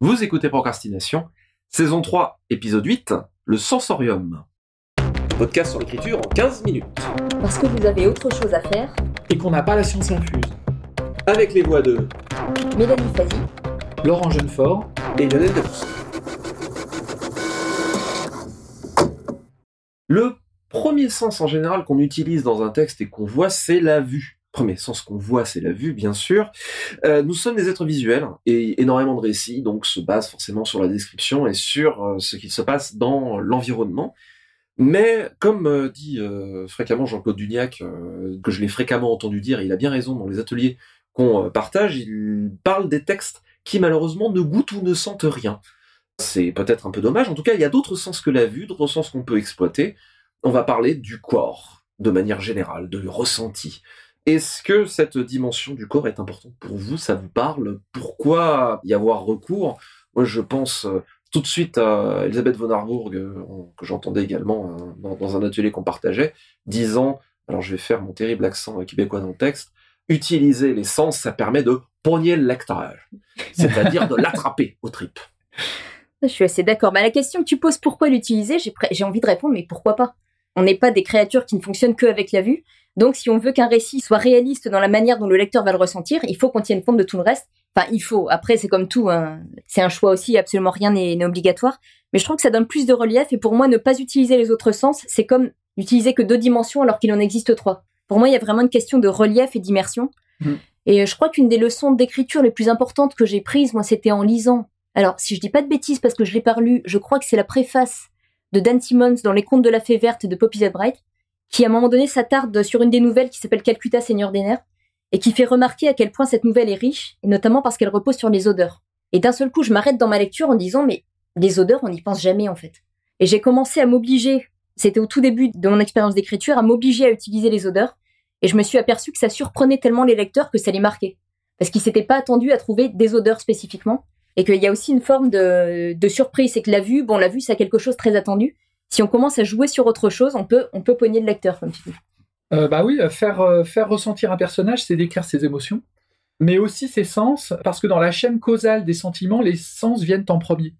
Vous écoutez Procrastination, saison 3, épisode 8, le sensorium. Podcast sur l'écriture en 15 minutes. Parce que vous avez autre chose à faire. Et qu'on n'a pas la science infuse. Avec les voix de Mélanie Fazi, Laurent Jeunefort. et Lionel Debrousse. Le premier sens en général qu'on utilise dans un texte et qu'on voit, c'est la vue. Premier sens qu'on voit, c'est la vue, bien sûr. Euh, nous sommes des êtres visuels et énormément de récits, donc se basent forcément sur la description et sur euh, ce qui se passe dans l'environnement. Mais comme euh, dit fréquemment Jean-Claude Duniac, que je l'ai fréquemment entendu dire, et il a bien raison dans les ateliers qu'on partage, il parle des textes qui malheureusement ne goûtent ou ne sentent rien. C'est peut-être un peu dommage. En tout cas, il y a d'autres sens que la vue, d'autres sens qu'on peut exploiter. On va parler du corps, de manière générale, de ressenti. Est-ce que cette dimension du corps est importante pour vous? Ça vous parle? Pourquoi y avoir recours? Moi, je pense euh, tout de suite à Elisabeth von Harburg, euh, que j'entendais également euh, dans, un atelier qu'on partageait, disant, alors je vais faire mon terrible accent québécois dans le texte, utiliser les sens, ça permet de pogner le lecteur, c'est-à-dire de l'attraper aux tripes. je suis assez d'accord. Mais à la question que tu poses, pourquoi l'utiliser, j'ai envie de répondre, mais pourquoi pas? On n'est pas des créatures qui ne fonctionnent que avec la vue. Donc, si on veut qu'un récit soit réaliste dans la manière dont le lecteur va le ressentir, il faut qu'on tienne compte de tout le reste. Enfin, il faut. Après, c'est comme tout. hein. C'est un choix aussi. Absolument rien n'est obligatoire. Mais je trouve que ça donne plus de relief. Et pour moi, ne pas utiliser les autres sens, c'est comme utiliser que deux dimensions alors qu'il en existe trois. Pour moi, il y a vraiment une question de relief et d'immersion. Mm. Et je crois qu'une des leçons d'écriture les plus importantes que j'ai prises, moi, c'était en lisant. Alors, si je dis pas de bêtises parce que je l'ai pas lu, je crois que c'est la préface de Dan Simmons dans Les Contes de la Fée Verte de Poppy Z. Qui à un moment donné s'attarde sur une des nouvelles qui s'appelle Calcutta Seigneur des Nerfs, et qui fait remarquer à quel point cette nouvelle est riche, et notamment parce qu'elle repose sur les odeurs. Et d'un seul coup, je m'arrête dans ma lecture en disant, mais les odeurs, on n'y pense jamais en fait. Et j'ai commencé à m'obliger, c'était au tout début de mon expérience d'écriture, à m'obliger à utiliser les odeurs, et je me suis aperçu que ça surprenait tellement les lecteurs que ça les marquait. Parce qu'ils s'étaient pas attendus à trouver des odeurs spécifiquement, et qu'il y a aussi une forme de, de surprise, c'est que la vue, bon, la vue, c'est quelque chose de très attendu. Si on commence à jouer sur autre chose, on peut, on peut pogner le lecteur, comme tu dis. Euh, bah oui, euh, faire, euh, faire ressentir un personnage, c'est décrire ses émotions, mais aussi ses sens, parce que dans la chaîne causale des sentiments, les sens viennent en premier.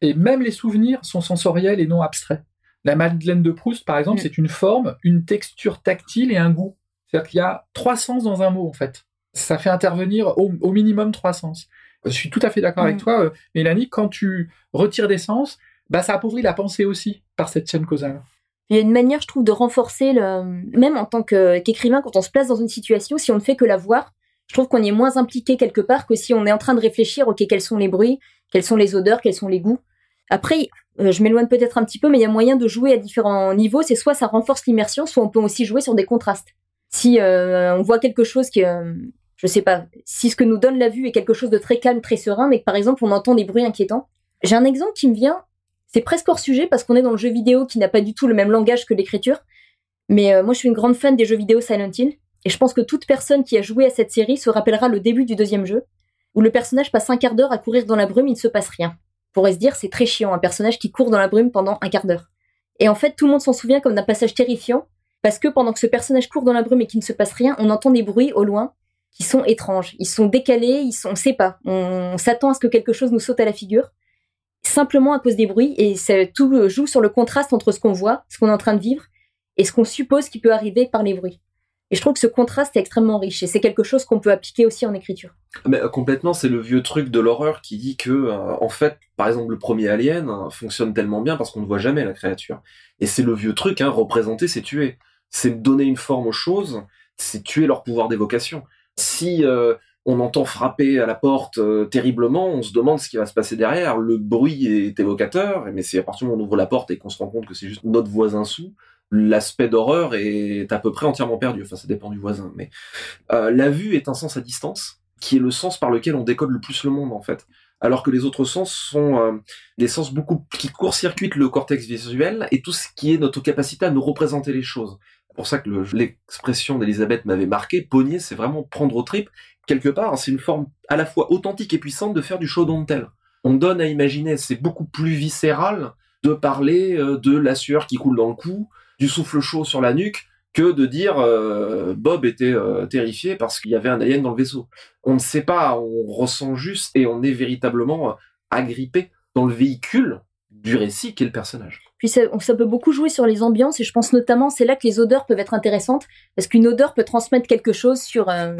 Et même les souvenirs sont sensoriels et non abstraits. La Madeleine de Proust, par exemple, Mm. c'est une forme, une texture tactile et un goût. C'est-à-dire qu'il y a trois sens dans un mot, en fait. Ça fait intervenir au, au minimum trois sens. Je suis tout à fait d'accord avec Mm. toi, euh, Mélanie, quand tu retires des sens, bah, ça appauvrit la pensée aussi par cette chaîne causale. Il y a une manière, je trouve, de renforcer le, même en tant qu'écrivain, quand on se place dans une situation, si on ne fait que la voir, je trouve qu'on y est moins impliqué quelque part que si on est en train de réfléchir, ok, quels sont les bruits, quelles sont les odeurs, quels sont les goûts. Après, euh, je m'éloigne peut-être un petit peu, mais il y a moyen de jouer à différents niveaux. C'est soit ça renforce l'immersion, soit on peut aussi jouer sur des contrastes. Si euh, on voit quelque chose qui, euh, je sais pas, si ce que nous donne la vue est quelque chose de très calme, très serein, mais que par exemple on entend des bruits inquiétants. J'ai un exemple qui me vient, c'est presque hors sujet parce qu'on est dans le jeu vidéo qui n'a pas du tout le même langage que l'écriture. Mais euh, moi, je suis une grande fan des jeux vidéo Silent Hill. Et je pense que toute personne qui a joué à cette série se rappellera le début du deuxième jeu, où le personnage passe un quart d'heure à courir dans la brume, il ne se passe rien. On pourrait se dire, c'est très chiant, un personnage qui court dans la brume pendant un quart d'heure. Et en fait, tout le monde s'en souvient comme d'un passage terrifiant, parce que pendant que ce personnage court dans la brume et qu'il ne se passe rien, on entend des bruits au loin qui sont étranges. Ils sont décalés, ils sont, on sait pas. On s'attend à ce que quelque chose nous saute à la figure simplement à cause des bruits et tout joue sur le contraste entre ce qu'on voit, ce qu'on est en train de vivre et ce qu'on suppose qui peut arriver par les bruits. Et je trouve que ce contraste est extrêmement riche et c'est quelque chose qu'on peut appliquer aussi en écriture. Mais euh, complètement, c'est le vieux truc de l'horreur qui dit que, euh, en fait, par exemple, le premier Alien euh, fonctionne tellement bien parce qu'on ne voit jamais la créature. Et c'est le vieux truc, hein, représenter, c'est tuer. C'est donner une forme aux choses, c'est tuer leur pouvoir d'évocation. Si euh, on entend frapper à la porte euh, terriblement, on se demande ce qui va se passer derrière. Le bruit est évocateur, mais c'est à partir du moment où on ouvre la porte et qu'on se rend compte que c'est juste notre voisin sous, l'aspect d'horreur est à peu près entièrement perdu. Enfin, ça dépend du voisin, mais euh, la vue est un sens à distance, qui est le sens par lequel on décode le plus le monde en fait. Alors que les autres sens sont euh, des sens beaucoup qui court-circuitent le cortex visuel et tout ce qui est notre capacité à nous représenter les choses. C'est pour ça que le- l'expression d'Elisabeth m'avait marqué. Pogner, c'est vraiment prendre au trip. Quelque part, c'est une forme à la fois authentique et puissante de faire du show don't. On donne à imaginer, c'est beaucoup plus viscéral de parler euh, de la sueur qui coule dans le cou, du souffle chaud sur la nuque, que de dire euh, Bob était euh, terrifié parce qu'il y avait un alien dans le vaisseau. On ne sait pas, on ressent juste et on est véritablement agrippé dans le véhicule du récit qu'est le personnage. Puis ça, ça, peut beaucoup jouer sur les ambiances et je pense notamment c'est là que les odeurs peuvent être intéressantes parce qu'une odeur peut transmettre quelque chose sur. Euh,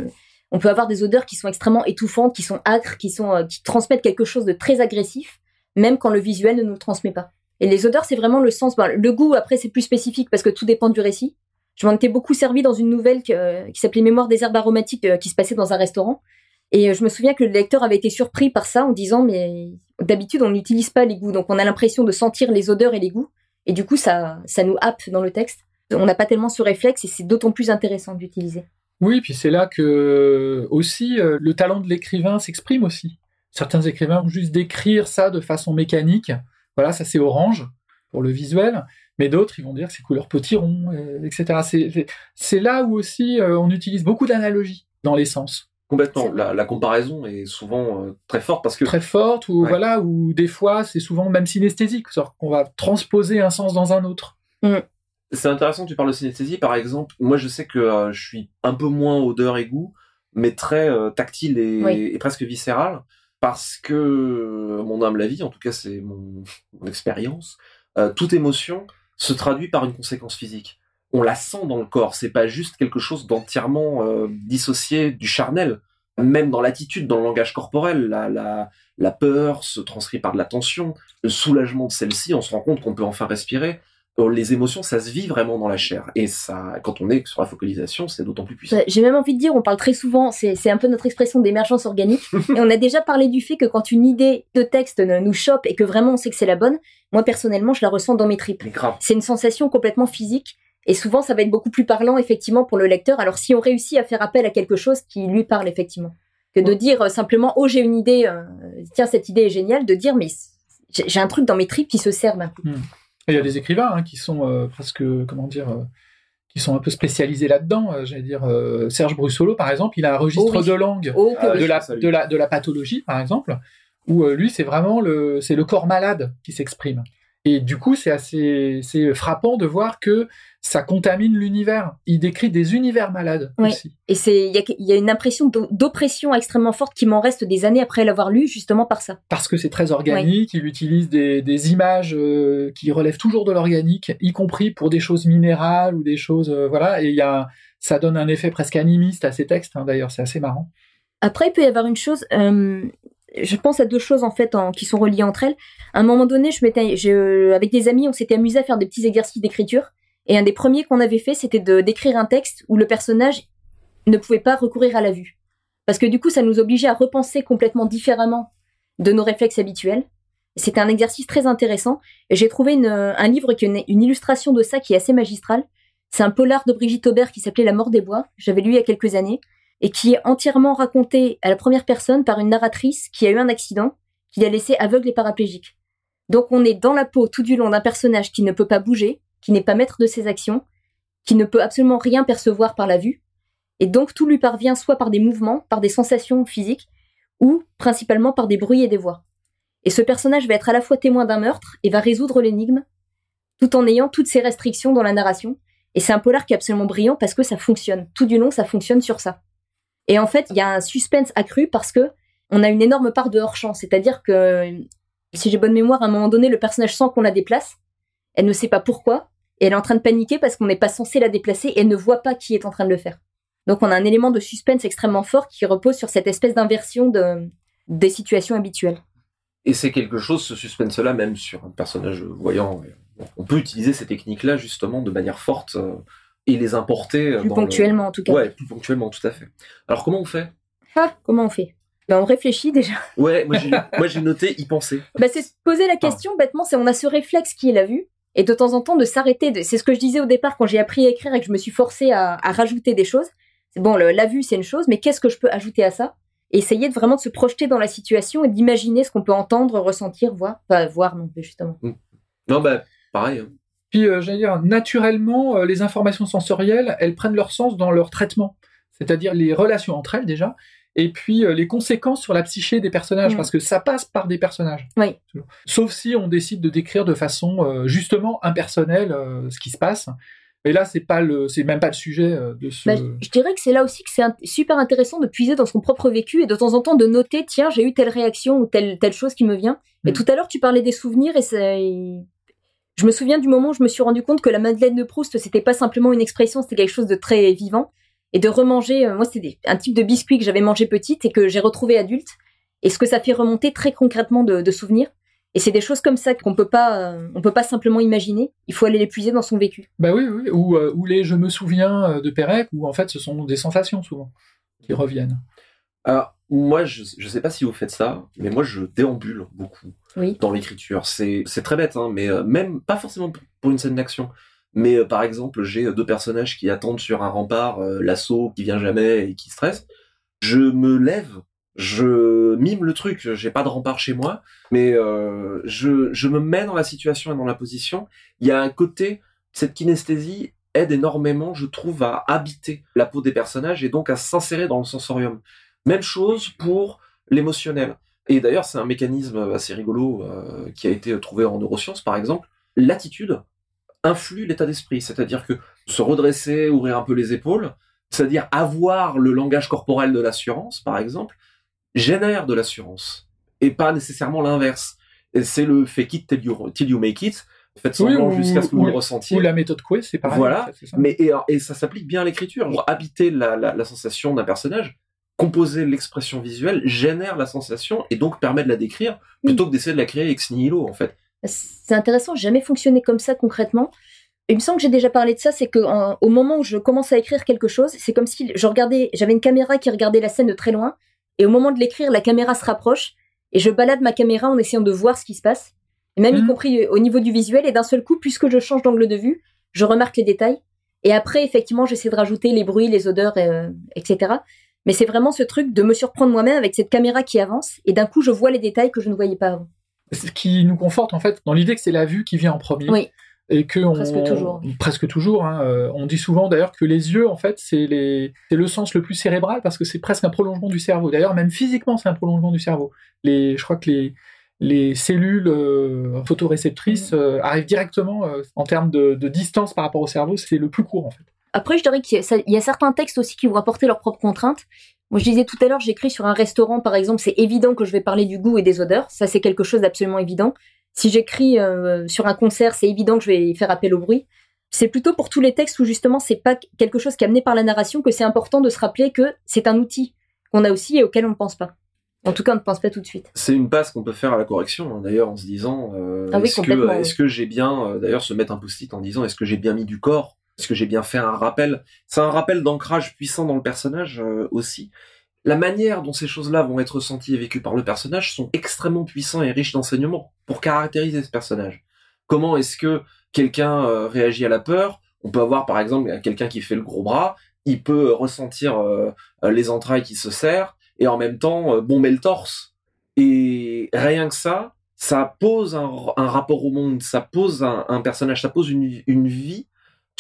on peut avoir des odeurs qui sont extrêmement étouffantes, qui sont âcres, qui sont euh, qui transmettent quelque chose de très agressif, même quand le visuel ne nous le transmet pas. Et les odeurs c'est vraiment le sens. le goût après c'est plus spécifique parce que tout dépend du récit. Je m'en étais beaucoup servi dans une nouvelle qui s'appelait Mémoire des herbes aromatiques qui se passait dans un restaurant. Et je me souviens que le lecteur avait été surpris par ça en disant mais d'habitude on n'utilise pas les goûts donc on a l'impression de sentir les odeurs et les goûts et du coup ça ça nous happe dans le texte. On n'a pas tellement ce réflexe et c'est d'autant plus intéressant d'utiliser. Oui, puis c'est là que aussi euh, le talent de l'écrivain s'exprime aussi. Certains écrivains vont juste décrire ça de façon mécanique. Voilà, ça c'est orange pour le visuel, mais d'autres ils vont dire c'est couleur potiron, euh, etc. C'est là où aussi euh, on utilise beaucoup d'analogies dans les sens. Complètement. La, comparaison est souvent euh, très forte parce que très forte ou voilà ou des fois c'est souvent même synesthésique, qu'on va transposer un sens dans un autre. Mm. C'est intéressant que tu parles de synesthésie. Par exemple, moi je sais que euh, je suis un peu moins odeur et goût, mais très euh, tactile et, presque viscéral parce que mon âme la vie, en tout cas c'est mon, mon expérience, toute émotion se traduit par une conséquence physique on la sent dans le corps. C'est pas juste quelque chose d'entièrement euh, dissocié du charnel. Même dans l'attitude, dans le langage corporel, la, la, la peur se transcrit par de la tension, le soulagement de celle-ci, on se rend compte qu'on peut enfin respirer. Euh, les émotions, ça se vit vraiment dans la chair. Et ça, quand on est sur la focalisation, c'est d'autant plus puissant. J'ai même envie de dire, on parle très souvent, c'est un peu notre expression d'émergence organique. et on a déjà parlé du fait que quand une idée de texte nous chope et que vraiment on sait que c'est la bonne, moi personnellement, je la ressens dans mes tripes. C'est une sensation complètement physique et souvent, ça va être beaucoup plus parlant, effectivement, pour le lecteur. Alors, si on réussit à faire appel à quelque chose qui lui parle, effectivement, que de dire euh, simplement, oh, j'ai une idée, euh, tiens, cette idée est géniale, de dire, mais j'ai un truc dans mes tripes qui se servent un hmm. Il y a des écrivains hein, qui sont euh, presque, comment dire, qui sont un peu spécialisés là-dedans. J'allais dire, Serge Brussolo, par exemple, il a un registre oh de langue oh, de, la, de, la, de la pathologie, par exemple, où lui, c'est vraiment le, c'est le corps malade qui s'exprime. Et du coup, c'est assez c'est frappant de voir que ça contamine l'univers. Il décrit des univers malades aussi. Et c'est il y a, une impression d'oppression extrêmement forte qui m'en reste des années après l'avoir lu, justement par ça. Parce que c'est très organique. Il utilise des, des images euh, qui relèvent toujours de l'organique, y compris pour des choses minérales ou des choses euh, voilà. Et il y a ça donne un effet presque animiste à ces textes. Hein, D'ailleurs, c'est assez marrant. Après, il peut y avoir une chose. Euh, je pense à deux choses en fait qui sont reliées entre elles. À un moment donné, je m'étais, avec des amis, on s'était amusé à faire des petits exercices d'écriture. Et un des premiers qu'on avait fait, c'était de d'écrire un texte où le personnage ne pouvait pas recourir à la vue, parce que du coup, ça nous obligeait à repenser complètement différemment de nos réflexes habituels. C'était un exercice très intéressant. J'ai trouvé un livre qui est une, illustration de ça qui est assez magistrale. C'est un polar de Brigitte Aubert qui s'appelait La mort des bois. J'avais lu il y a quelques années et qui est entièrement raconté à la première personne par une narratrice qui a eu un accident, qui l'a laissé aveugle et paraplégique. Donc on est dans la peau tout du long d'un personnage qui ne peut pas bouger, qui n'est pas maître de ses actions, qui ne peut absolument rien percevoir par la vue, et donc tout lui parvient soit par des mouvements, par des sensations physiques, ou principalement par des bruits et des voix. Et ce personnage va être à la fois témoin d'un meurtre et va résoudre l'énigme, tout en ayant toutes ses restrictions dans la narration. Et c'est un polar qui est absolument brillant parce que ça fonctionne. Tout du long, ça fonctionne sur ça. Et en fait, il y a un suspense accru parce que on a une énorme part de hors-champ. C'est-à-dire que, si j'ai bonne mémoire, à un moment donné, le personnage sent qu'on la déplace. Elle ne sait pas pourquoi. Et elle est en train de paniquer parce qu'on n'est pas censé la déplacer et elle ne voit pas qui est en train de le faire. Donc on a un élément de suspense extrêmement fort qui repose sur cette espèce d'inversion de, des situations habituelles. Et c'est quelque chose, ce suspense-là, même sur un personnage voyant. On peut utiliser ces techniques-là justement de manière forte euh, et les importer. Plus ponctuellement, en tout cas. Ouais, plus ponctuellement, tout à fait. Alors, comment on fait? Ah, comment on fait? Ben, on réfléchit déjà. Ouais, moi j'ai noté y penser. Ben, c'est se poser la question, bêtement, c'est on a ce réflexe qui est la vue, et de temps en temps de s'arrêter. C'est ce que je disais au départ quand j'ai appris à écrire et que je me suis forcée à, rajouter des choses. C'est bon, la vue c'est une chose, mais qu'est-ce que je peux ajouter à ça? Et essayer de vraiment de se projeter dans la situation et d'imaginer ce qu'on peut entendre, ressentir, voir. Pas voir non plus, justement. Mm. Non, bah, pareil. Hein. Puis, euh, j'allais dire, naturellement, euh, les informations sensorielles, elles prennent leur sens dans leur traitement, c'est-à-dire les relations entre elles déjà, et puis euh, les conséquences sur la psyché des personnages, mm. parce que ça passe par des personnages. Oui. Sauf si on décide de décrire de façon justement impersonnelle ce qui se passe. Mais là, c'est pas le, c'est même pas le sujet de ce. Bah, je dirais que c'est là aussi que c'est super intéressant de puiser dans son propre vécu et de temps en temps de noter, tiens, j'ai eu telle réaction ou telle, telle chose qui me vient. Et Mm. tout à l'heure, tu parlais des souvenirs et c'est. Je me souviens du moment où je me suis rendu compte que la Madeleine de Proust, c'était pas simplement une expression, c'était quelque chose de très vivant. Et de remanger, euh, moi, c'était un type de biscuit que j'avais mangé petite et que j'ai retrouvé adulte. Et ce que ça fait remonter très concrètement de, souvenirs. Et c'est des choses comme ça qu'on peut pas, euh, on peut pas simplement imaginer. Il faut aller les puiser dans son vécu. Bah oui, oui. Ou, euh, ou les je me souviens de Pérec, où en fait, ce sont des sensations souvent qui reviennent. Alors, moi, je, je sais pas si vous faites ça, mais moi, je déambule beaucoup Oui. dans l'écriture. C'est, très bête, hein, mais euh, même pas forcément pour- une scène d'action. Mais euh, par exemple, j'ai euh, deux personnages qui attendent sur un rempart euh, l'assaut qui vient jamais et qui stressent. Je me lève, je mime le truc. J'ai pas de rempart chez moi, mais euh, je, je me mets dans la situation et dans la position. Il y a un côté, cette kinesthésie aide énormément, je trouve, à habiter la peau des personnages et donc à s'insérer dans le sensorium. Même chose pour l'émotionnel. Et d'ailleurs, c'est un mécanisme assez rigolo euh, qui a été trouvé en neurosciences, par exemple. L'attitude influe l'état d'esprit, c'est-à-dire que se redresser, ouvrir un peu les épaules, c'est-à-dire avoir le langage corporel de l'assurance, par exemple, génère de l'assurance et pas nécessairement l'inverse. C'est le fake it till you, till you make it. Faites semblant Oui, jusqu'à ce que ou- vous le ressentiez. Ou la méthode Coué, c'est pareil. Voilà, en fait, c'est ça. Mais et, et ça s'applique bien à l'écriture. Pour habiter la, la, la sensation d'un personnage, composer l'expression visuelle génère la sensation et donc permet de la décrire plutôt que d'essayer de la créer ex nihilo en fait. C'est intéressant, jamais fonctionné comme ça concrètement. Il me semble que j'ai déjà parlé de ça, c'est que en- au moment où je commence à écrire quelque chose, c'est comme si je regardais, j'avais une caméra qui regardait la scène de très loin, et au moment de l'écrire, la caméra se rapproche, et je balade ma caméra en essayant de voir ce qui se passe, et même y compris au niveau du visuel, et d'un seul coup, puisque je change d'angle de vue, je remarque les détails, et après, effectivement, j'essaie de rajouter les bruits, les odeurs, euh, etc. Mais c'est vraiment ce truc de me surprendre moi-même avec cette caméra qui avance, et d'un coup, je vois les détails que je ne voyais pas avant. Ce qui nous conforte en fait dans l'idée que c'est la vue qui vient en premier. Oui. Et que Presque on, toujours. presque toujours. hein, euh, on dit souvent d'ailleurs que les yeux, en fait, c'est le sens le plus cérébral parce que c'est presque un prolongement du cerveau. D'ailleurs, même physiquement, c'est un prolongement du cerveau. Les, je crois que les, les cellules euh, photoréceptrices euh, arrivent directement euh, en termes de, de distance par rapport au cerveau. C'est le plus court en fait. Après, je dirais qu'il y, a y certains textes aussi qui vont apporter leurs propres contraintes. Moi, je disais tout à l'heure, j'écris sur un restaurant, par exemple, c'est évident que je vais parler du goût et des odeurs. Ça, c'est quelque chose d'absolument évident. Si j'écris euh, sur un concert, c'est évident que je vais faire appel au bruit. C'est plutôt pour tous les textes où justement c'est pas quelque chose qui est amené par la narration que c'est important de se rappeler que c'est un outil qu'on a aussi et auquel on ne pense pas. En tout cas, on ne pense pas tout de suite. C'est une passe qu'on peut faire à la correction hein, d'ailleurs en se disant euh, Ah oui, est-ce que complètement, est-ce que j'ai bien euh, d'ailleurs se mettre un post-it en disant est-ce que j'ai bien mis du corps est-ce que j'ai bien fait un rappel c'est un rappel d'ancrage puissant dans le personnage euh, aussi la manière dont ces choses-là vont être ressenties et vécues par le personnage sont extrêmement puissants et riches d'enseignements pour caractériser ce personnage. Comment est-ce que quelqu'un euh, réagit à la peur? On peut avoir par exemple quelqu'un qui fait le gros bras, il peut ressentir euh, les entrailles qui se serrent et en même temps bomber le torse. Et rien que ça, ça pose un, rapport au monde, ça pose un, personnage, ça pose une vie,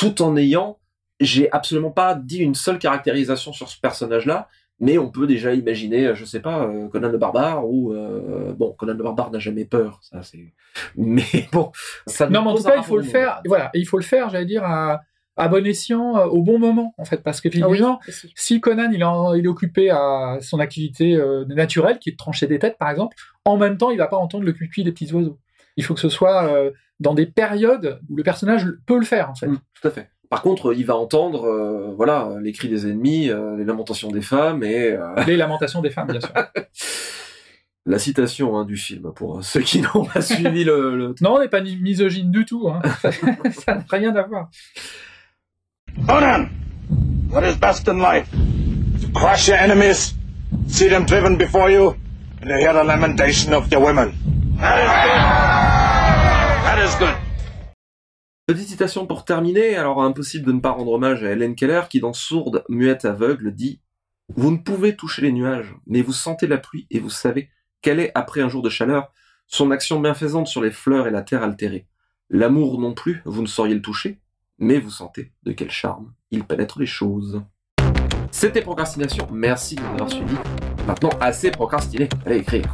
tout en ayant, j'ai absolument pas dit une seule caractérisation sur ce personnage-là, mais on peut déjà imaginer, je sais pas, euh, Conan le barbare ou euh, bon, Conan le barbare n'a jamais peur, ça c'est. Mais bon, ça. Non, mais en tout cas, il faut au le faire. Voilà, il faut le faire, j'allais dire, à, à bon escient, euh, au bon moment, en fait, parce que Ah oui, finalement, si Conan il, en- il est occupé à son activité euh, naturelle, qui est de trancher des têtes, par exemple, en même temps, il va pas entendre le cuicui des petits oiseaux. Il faut que ce soit euh, dans des périodes où le personnage peut le faire, en fait. Mm, tout à fait. Par contre, il va entendre, euh, voilà, les cris des ennemis, euh, les lamentations des femmes et euh, Les lamentations des femmes, bien sûr. la citation hein, du film pour ceux qui n'ont pas suivi le, le Non, on n'est pas misogyne du tout. Hein. Ça n'a rien à voir. Conan, what is best in life? To crush your enemies, see them driven before you, and to hear the lamentation of your women. Petite citation pour terminer, alors impossible de ne pas rendre hommage à Helen Keller qui dans Sourde, muette, aveugle dit « Vous ne pouvez toucher les nuages, mais vous sentez la pluie et vous savez quelle est, après un jour de chaleur, son action bienfaisante sur les fleurs et la terre altérée. L'amour non plus, vous ne sauriez le toucher, mais vous sentez de quel charme il pénètre les choses. » C'était Procrastination, merci de nous avoir suivis. Maintenant, assez procrastiné, allez écrire.